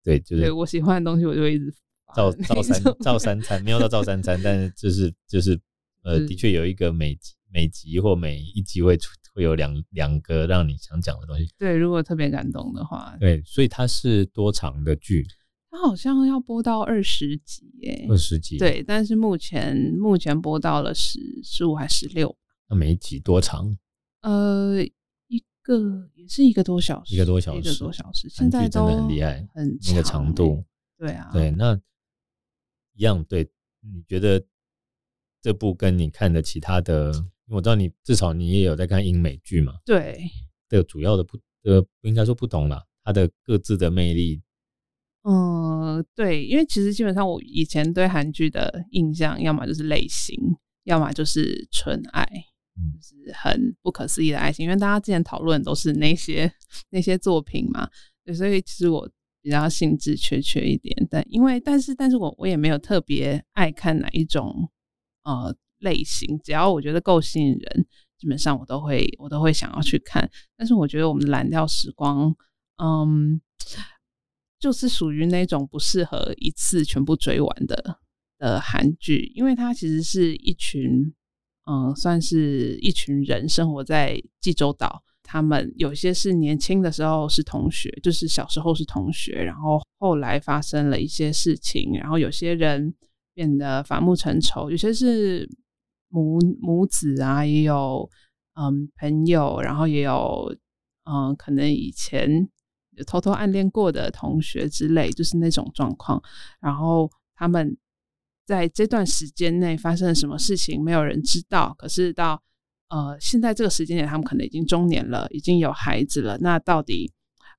对，就是对我喜欢的东西，我就会一直照照 三照三餐，没有到照三餐，但是就是就是呃，的确有一个每集每集或每一集会出会有两两个让你想讲的东西。对，如果特别感动的话，对，所以它是多长的剧？它好像要播到二十集耶，二十集。对，但是目前目前播到了十十五还十六。那每一集多长？呃，一个也是一个多小时，一个多小时，一个多小时。现在真的很厉害，很那个长度。对啊，对，那一样。对，你觉得这部跟你看的其他的，我知道你至少你也有在看英美剧嘛？对。这个主要的不呃，不应该说不同啦，它的各自的魅力。嗯，对，因为其实基本上我以前对韩剧的印象，要么就是类型，要么就是纯爱，嗯，就是很不可思议的爱情。因为大家之前讨论都是那些那些作品嘛，对，所以其实我比较兴致缺缺一点。但因为，但是，但是我我也没有特别爱看哪一种呃类型，只要我觉得够吸引人，基本上我都会我都会想要去看。但是我觉得我们的蓝调时光，嗯。就是属于那种不适合一次全部追完的的韩剧，因为它其实是一群，嗯，算是一群人生活在济州岛。他们有些是年轻的时候是同学，就是小时候是同学，然后后来发生了一些事情，然后有些人变得反目成仇，有些是母母子啊，也有嗯朋友，然后也有嗯可能以前。偷偷暗恋过的同学之类，就是那种状况。然后他们在这段时间内发生了什么事情，没有人知道。可是到呃现在这个时间点，他们可能已经中年了，已经有孩子了。那到底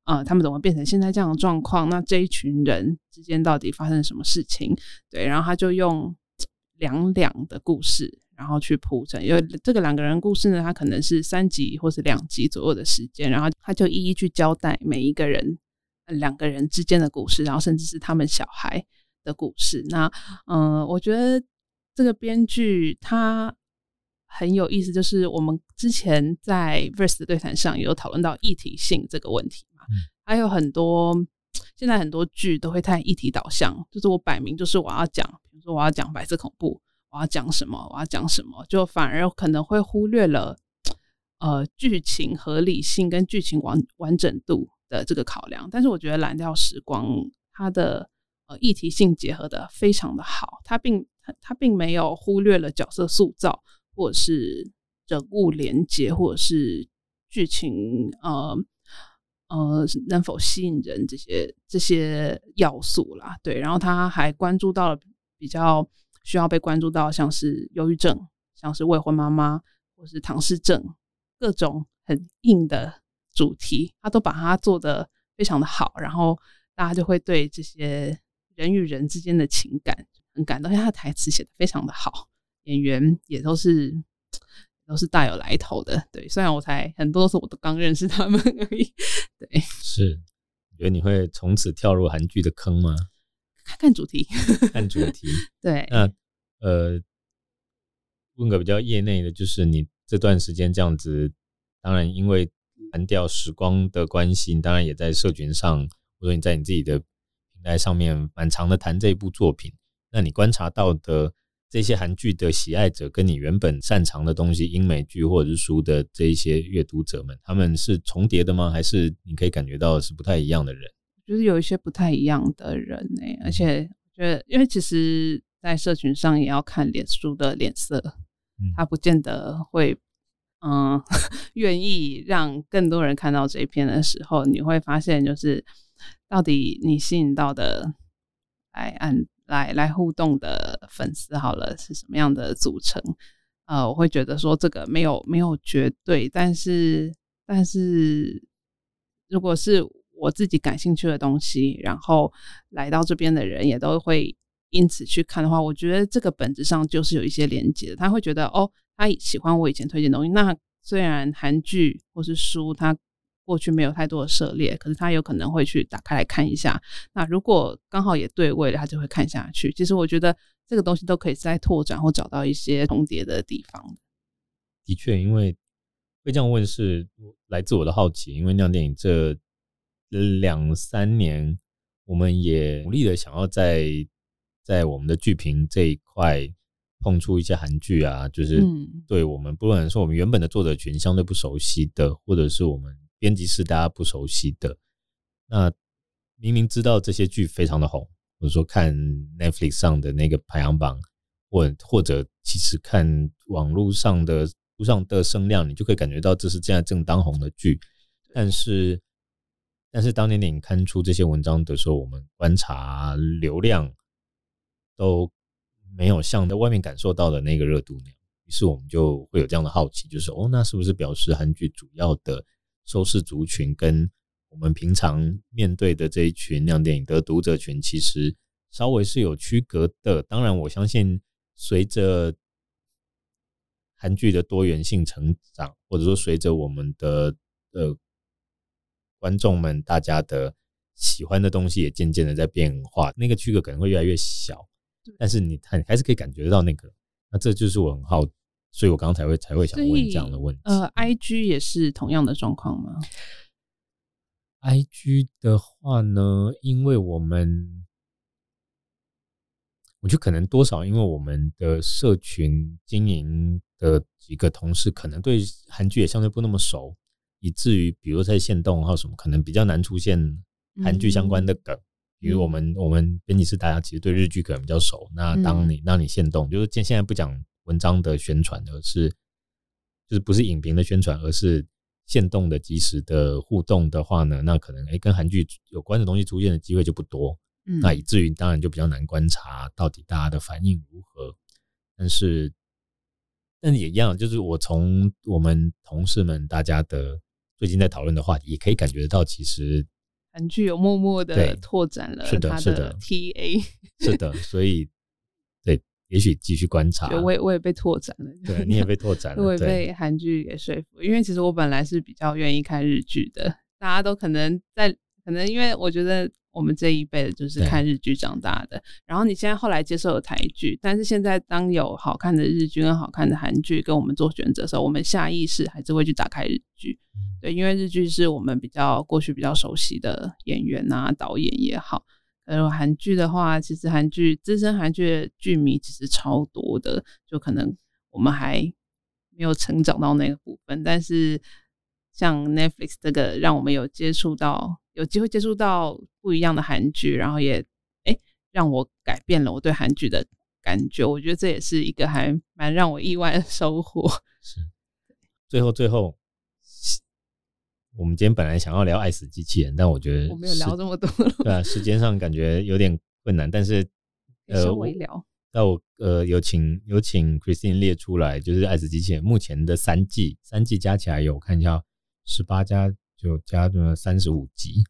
呃他们怎么变成现在这样的状况？那这一群人之间到底发生什么事情？对，然后他就用两两的故事。然后去铺陈，因为这个两个人故事呢，他可能是三集或是两集左右的时间，然后他就一一去交代每一个人两个人之间的故事，然后甚至是他们小孩的故事。那嗯、呃，我觉得这个编剧他很有意思，就是我们之前在 Verse 的对谈上也有讨论到议题性这个问题嘛，嗯、还有很多现在很多剧都会太议题导向，就是我摆明就是我要讲，比如说我要讲白色恐怖。我要讲什么？我要讲什么？就反而可能会忽略了，呃，剧情合理性跟剧情完完整度的这个考量。但是我觉得《蓝调时光》它的呃议题性结合的非常的好，它并它并没有忽略了角色塑造，或者是人物连接，或者是剧情呃呃能否吸引人这些这些要素啦。对，然后他还关注到了比较。需要被关注到，像是忧郁症，像是未婚妈妈，或是唐氏症，各种很硬的主题，他都把它做得非常的好，然后大家就会对这些人与人之间的情感很感动，因为他台词写的非常的好，演员也都是都是大有来头的。对，虽然我才很多时候我都刚认识他们而已。对，是，你觉得你会从此跳入韩剧的坑吗？看看主题，看主题。对，那呃，问个比较业内的，就是你这段时间这样子，当然因为蓝调时光的关系，你当然也在社群上，或者你在你自己的平台上面蛮长的谈这一部作品。那你观察到的这些韩剧的喜爱者，跟你原本擅长的东西，英美剧或者是书的这一些阅读者们，他们是重叠的吗？还是你可以感觉到是不太一样的人？就是有一些不太一样的人呢、欸，而且我觉得，因为其实，在社群上也要看脸书的脸色，他不见得会，嗯，愿意让更多人看到这一篇的时候，你会发现，就是到底你吸引到的来按来来互动的粉丝，好了，是什么样的组成？呃，我会觉得说这个没有没有绝对，但是但是如果是。我自己感兴趣的东西，然后来到这边的人也都会因此去看的话，我觉得这个本质上就是有一些连接的。他会觉得哦，他喜欢我以前推荐的东西。那虽然韩剧或是书，他过去没有太多的涉猎，可是他有可能会去打开来看一下。那如果刚好也对位了，他就会看下去。其实我觉得这个东西都可以再拓展或找到一些重叠的地方。的确，因为会这样问是来自我的好奇，因为酿电影这。两三年，我们也努力的想要在在我们的剧评这一块碰出一些韩剧啊，就是对我们不管说我们原本的作者群相对不熟悉的，或者是我们编辑是大家不熟悉的，那明明知道这些剧非常的红，或者说看 Netflix 上的那个排行榜，或或者其实看网络上的上的声量，你就可以感觉到这是现在正当红的剧，但是。但是当年电影刊出这些文章的时候，我们观察流量都没有像在外面感受到的那个热度那样，于是我们就会有这样的好奇，就是哦，那是不是表示韩剧主要的收视族群跟我们平常面对的这一群亮电影的读者群其实稍微是有区隔的？当然，我相信随着韩剧的多元性成长，或者说随着我们的呃。观众们，大家的喜欢的东西也渐渐的在变化，那个区隔可能会越来越小，但是你还还是可以感觉到那个，那这就是我很好，所以我刚才会才会想问这样的问题。呃，IG 也是同样的状况吗？IG 的话呢，因为我们，我觉得可能多少，因为我们的社群经营的几个同事，可能对韩剧也相对不那么熟。以至于，比如在线动或什么，可能比较难出现韩剧相关的梗。比如我们我们编辑室大家其实对日剧可能比较熟。那当你当你现动，就是现现在不讲文章的宣传，而是就是不是影评的宣传，而是现动的及时的互动的话呢，那可能诶跟韩剧有关的东西出现的机会就不多。嗯那以至于当然就比较难观察到底大家的反应如何。但是但也一样，就是我从我们同事们大家的。最近在讨论的话题，也可以感觉得到，其实韩剧有默默的拓展了他的 TA，是的，所以对，也许继续观察。我也我也被拓展了，对，你也被拓展了，我也被韩剧给说服。因为其实我本来是比较愿意看日剧的，大家都可能在，可能因为我觉得。我们这一辈的就是看日剧长大的，然后你现在后来接受了台剧，但是现在当有好看的日剧跟好看的韩剧跟我们做选择的时候，我们下意识还是会去打开日剧，对，因为日剧是我们比较过去比较熟悉的演员啊、导演也好。呃，韩剧的话，其实韩剧资深韩剧的剧迷其实超多的，就可能我们还没有成长到那个部分，但是像 Netflix 这个，让我们有接触到。有机会接触到不一样的韩剧，然后也哎、让我改变了我对韩剧的感觉。我觉得这也是一个还蛮让我意外的收获。是，最后最后，我们今天本来想要聊《爱死机器人》，但我觉得我没有聊这么多。对啊，时间上感觉有点困难，但是呃，微聊。那我呃有请有请 Christine 列出来，就是《爱死机器人》目前的三季，三季加起来有我看一下十八加。九加了三十五集，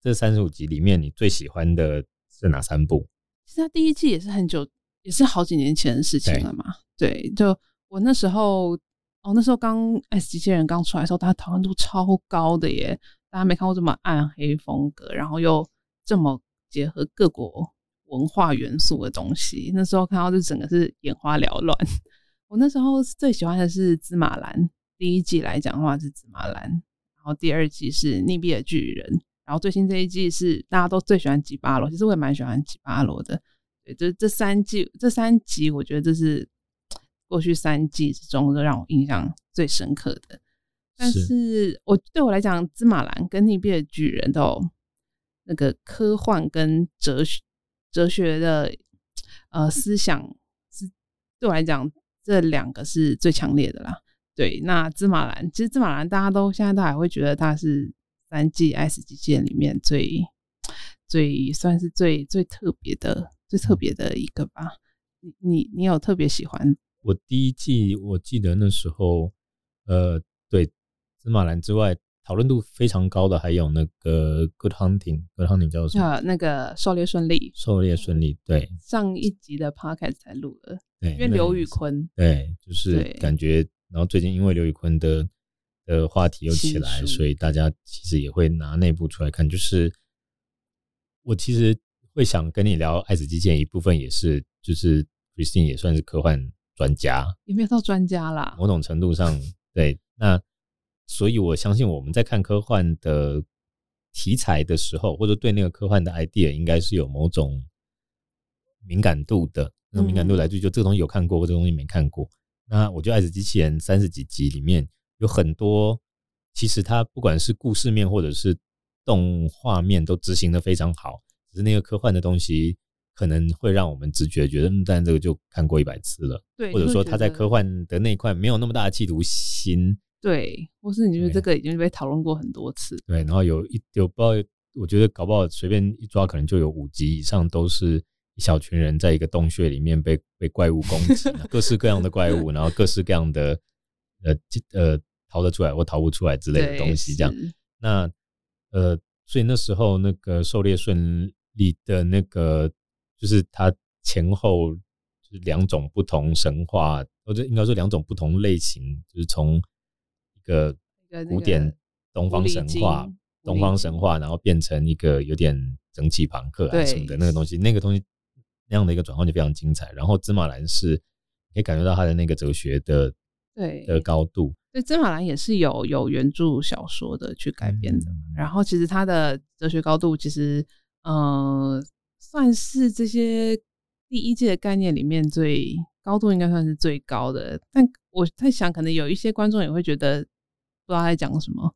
这三十五集里面，你最喜欢的是哪三部？其实它第一季也是很久，也是好几年前的事情了嘛。对，对，就我那时候，哦，那时候刚《爱死机器人》刚出来的时候，大家讨论度超高的耶，大家没看过这么暗黑风格，然后又这么结合各国文化元素的东西。那时候看到就整个是眼花缭乱。我那时候最喜欢的是《芝麻蓝》，第一季来讲的话是《芝麻蓝》。然后第二季是《逆毙的巨人》，然后最新这一季是大家都最喜欢吉巴罗，其实我也蛮喜欢吉巴罗的。对，这这三季这三集，我觉得这是过去三季之中都让我印象最深刻的。但是我对我来讲，《芝麻蓝》跟《逆变的巨人》都有那个科幻跟哲学哲学的呃思想是对我来讲，这两个是最强烈的啦。对，那芝麻蓝其实芝麻蓝大家都现在都还会觉得它是三季《爱死机器人》里面最最算是最最特别的最特别的一个吧。你你你有特别喜欢？我第一季我记得那时候，呃，对芝麻蓝之外，讨论度非常高的还有那个《Good Hunting》，《Good Hunting》叫什么？呃，那个狩猎顺利，狩猎顺利。对，上一集的 Podcast 才录了，对，因为刘宇坤，对，就是感觉。然后最近因为刘宇坤的的话题又起来，所以大家其实也会拿内部出来看。就是我其实会想跟你聊《爱死机器人》，一部分也是就是 Christine 也算是科幻专家，也没有到专家啦。某种程度上，对。那所以我相信我们在看科幻的题材的时候，或者对那个科幻的 idea，应该是有某种敏感度的。那个敏感度来自于就这个东西有看过，或这个东西没看过。那我觉得《爱死机器人》三十几集里面有很多，其实它不管是故事面或者是动画面都执行的非常好，只是那个科幻的东西可能会让我们直觉觉得，嗯，但这个就看过一百次了，对，或者说他在科幻的那一块没有那么大的企图心。对，或是你觉得这个已经被讨论过很多次。对，然后有一有不知道，我觉得搞不好随便一抓，可能就有五集以上都是一小群人在一个洞穴里面被被怪物攻击，各式各样的怪物，然后各式各样的呃呃逃得出来或逃不出来之类的东西，这样。那呃，所以那时候那个狩猎顺利的那个，就是它前后就是两种不同神话，或者应该说两种不同类型，就是从一。个古典东方神话，东方神话，然后变成一个有点蒸汽朋克啊什么的那个东西，那个东西那样的一个转换就非常精彩。然后芝麻蓝是可以感觉到他的那个哲学的对的高度。对，芝麻蓝也是有有原著小说的去改编的。嗯、然后其实他的哲学高度其实呃算是这些第一届的概念里面最高度，应该算是最高的。但我在想，可能有一些观众也会觉得。不知道他在讲什么，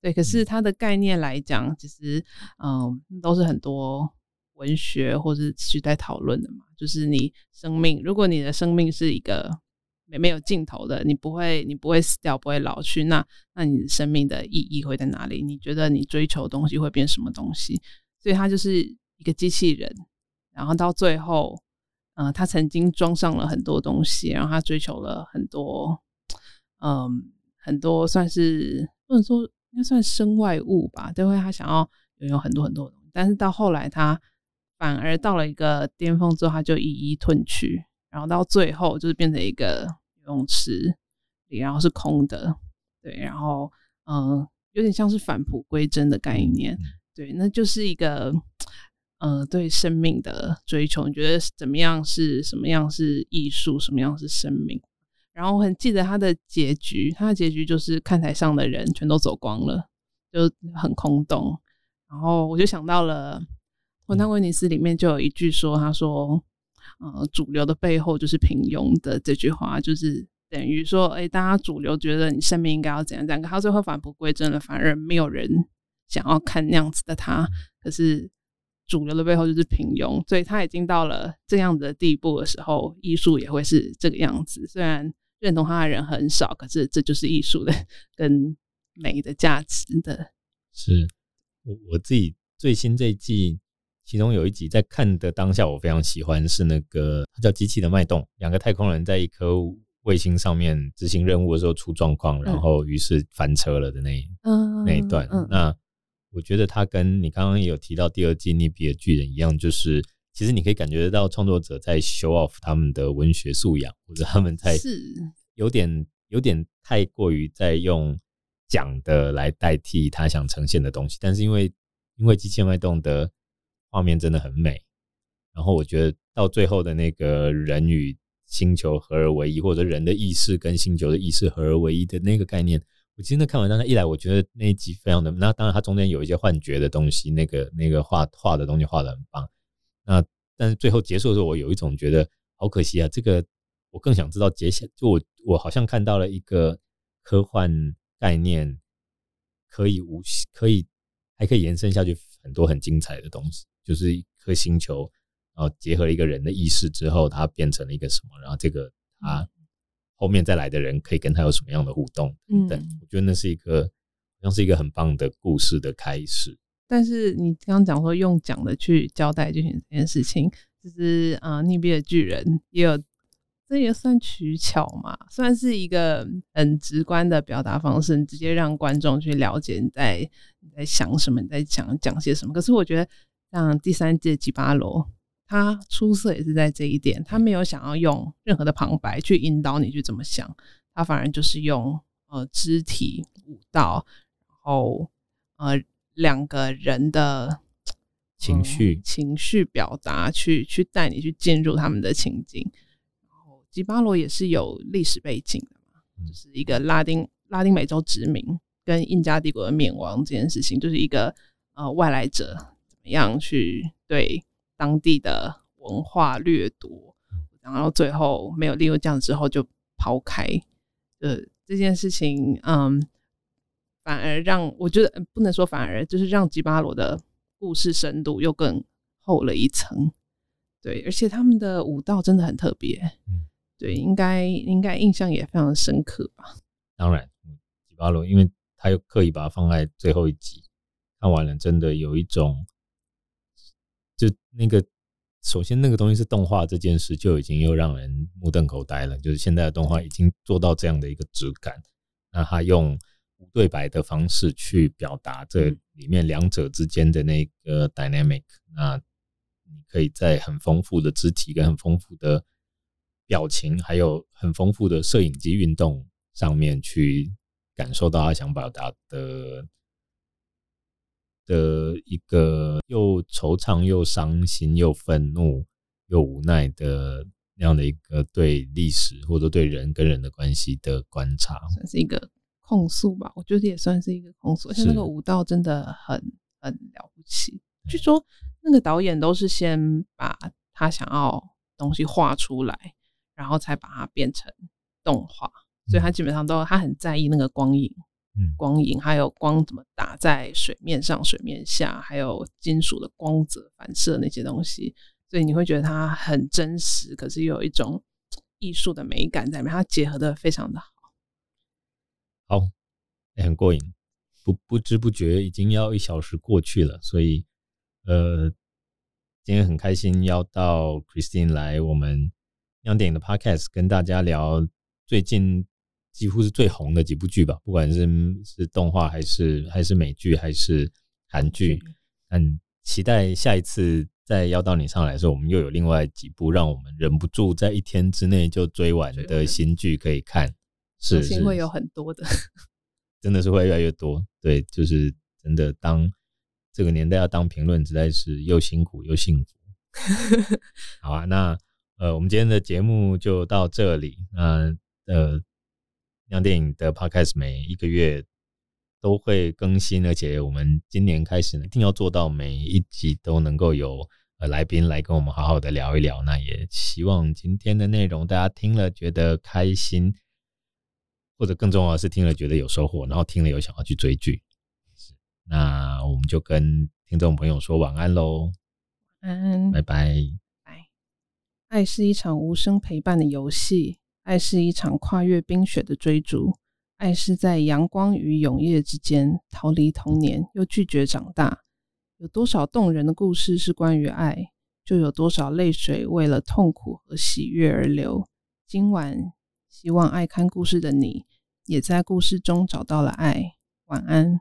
对，可是它的概念来讲，其实嗯，都是很多文学或是时代讨论的嘛。就是你生命，如果你的生命是一个没没有尽头的，你不会你不会死掉，不会老去，那那你生命的意义会在哪里？你觉得你追求的东西会变什么东西？所以它就是一个机器人，然后到最后，嗯，他曾经装上了很多东西，然后他追求了很多，嗯。很多算是不能说应该算身外物吧，都会他想要拥有很多很多东西，但是到后来他反而到了一个巅峰之后，他就一一褪去，然后到最后就是变成一个游泳池里，然后是空的，对，然后嗯，有点像是返璞归真的概念，对，那就是一个嗯对生命的追求，你觉得怎么样是什么样是艺术，什么样是生命？然后我很记得他的结局，他的结局就是看台上的人全都走光了，就很空洞。然后我就想到了《混沌威尼斯》里面就有一句说，他说：“呃，主流的背后就是平庸的。”这句话就是等于说，哎，大家主流觉得你生命应该要怎样怎样，可他最后返璞归真了，反而没有人想要看那样子的他。可是主流的背后就是平庸，所以他已经到了这样子的地步的时候，艺术也会是这个样子。虽然。认同他的人很少，可是这就是艺术的跟美的价值的。是我我自己最新这一季，其中有一集在看的当下，我非常喜欢，是那个它叫《机器的脉动》，两个太空人在一颗卫星上面执行任务的时候出状况，然后于是翻车了的那一、嗯、那一段。嗯、那我觉得他跟你刚刚有提到第二季《逆比的巨人》一样，就是。其实你可以感觉得到创作者在 show off 他们的文学素养，或者他们在是有点有点太过于在用讲的来代替他想呈现的东西。但是因为因为机械脉动的画面真的很美，然后我觉得到最后的那个人与星球合而为一，或者人的意识跟星球的意识合而为一的那个概念，我真的看完当时一来，我觉得那一集非常的，那当然它中间有一些幻觉的东西，那个那个画画的东西画的很棒。那但是最后结束的时候，我有一种觉得好可惜啊！这个我更想知道接下，就我我好像看到了一个科幻概念，可以无可以还可以延伸下去很多很精彩的东西，就是一颗星球，然后结合了一个人的意识之后，它变成了一个什么？然后这个他后面再来的人可以跟他有什么样的互动？嗯，我觉得那是一个好像是一个很棒的故事的开始。但是你刚刚讲说用讲的去交代这件事情，就是啊，逆比的巨人也有，这也算取巧嘛，算是一个很直观的表达方式，你直接让观众去了解你在你在想什么，你在讲讲些什么。可是我觉得像第三季的吉巴罗，他出色也是在这一点，他没有想要用任何的旁白去引导你去怎么想，他反而就是用呃肢体舞蹈，然后呃。两个人的情绪、嗯、情绪表达，去去带你去进入他们的情境。然后吉巴罗也是有历史背景的嘛，就是一个拉丁拉丁美洲殖民跟印加帝国的灭亡这件事情，就是一个呃外来者怎么样去对当地的文化掠夺，然后最后没有利用这样之后就抛开，呃这件事情，嗯，反而让我觉得不能说反而，就是让吉巴罗的故事深度又更厚了一层。对，而且他们的舞蹈真的很特别，嗯，对，应该应该印象也非常深刻吧？当然，吉巴罗，因为他又刻意把它放在最后一集，看完了真的有一种，就那个首先那个东西是动画这件事就已经又让人目瞪口呆了，就是现在的动画已经做到这样的一个质感，那他用无对白的方式去表达这里面两者之间的那个 dynamic，那你。可以在很丰富的肢体跟很丰富的表情，还有很丰富的摄影机运动上面去感受到他想表达的的一个又惆怅又伤心又愤怒又无奈的那样的一个对历史或者对人跟人的关系的观察，算是一个控诉吧。我觉得也算是一个控诉，而且那个舞蹈真的很很了不起。据说。那个导演都是先把他想要东西画出来，然后才把它变成动画，所以他基本上都他很在意那个光影，嗯，光影还有光怎么打在水面上、水面下，还有金属的光泽反射那些东西，所以你会觉得它很真实，可是又有一种艺术的美感在里面，它结合的非常的好。好，也很过瘾，不不知不觉已经要一小时过去了，所以。呃，今天很开心要到 Christine 来我们酿电影的 Podcast，跟大家聊最近几乎是最红的几部剧吧，不管是是动画还是还是美剧还是韩剧，很期待下一次再邀到你上来的时候，我们又有另外几部让我们忍不住在一天之内就追完的新剧可以看，是是会有很多的，真的是会越来越多，对，就是真的当。这个年代要当评论，实在是又辛苦又幸福。好啊，那呃，我们今天的节目就到这里。那呃，酿电影的 Podcast 每一个月都会更新，而且我们今年开始呢，一定要做到每一集都能够有呃来宾来跟我们好好的聊一聊。那也希望今天的内容大家听了觉得开心，或者更重要的是听了觉得有收获，然后听了有想要去追剧。那我们就跟听众朋友说晚安喽，晚安，拜拜。拜。爱是一场无声陪伴的游戏，爱是一场跨越冰雪的追逐，爱是在阳光与永夜之间逃离童年又拒绝长大。有多少动人的故事是关于爱，就有多少泪水为了痛苦和喜悦而流。今晚，希望爱看故事的你，也在故事中找到了爱。晚安。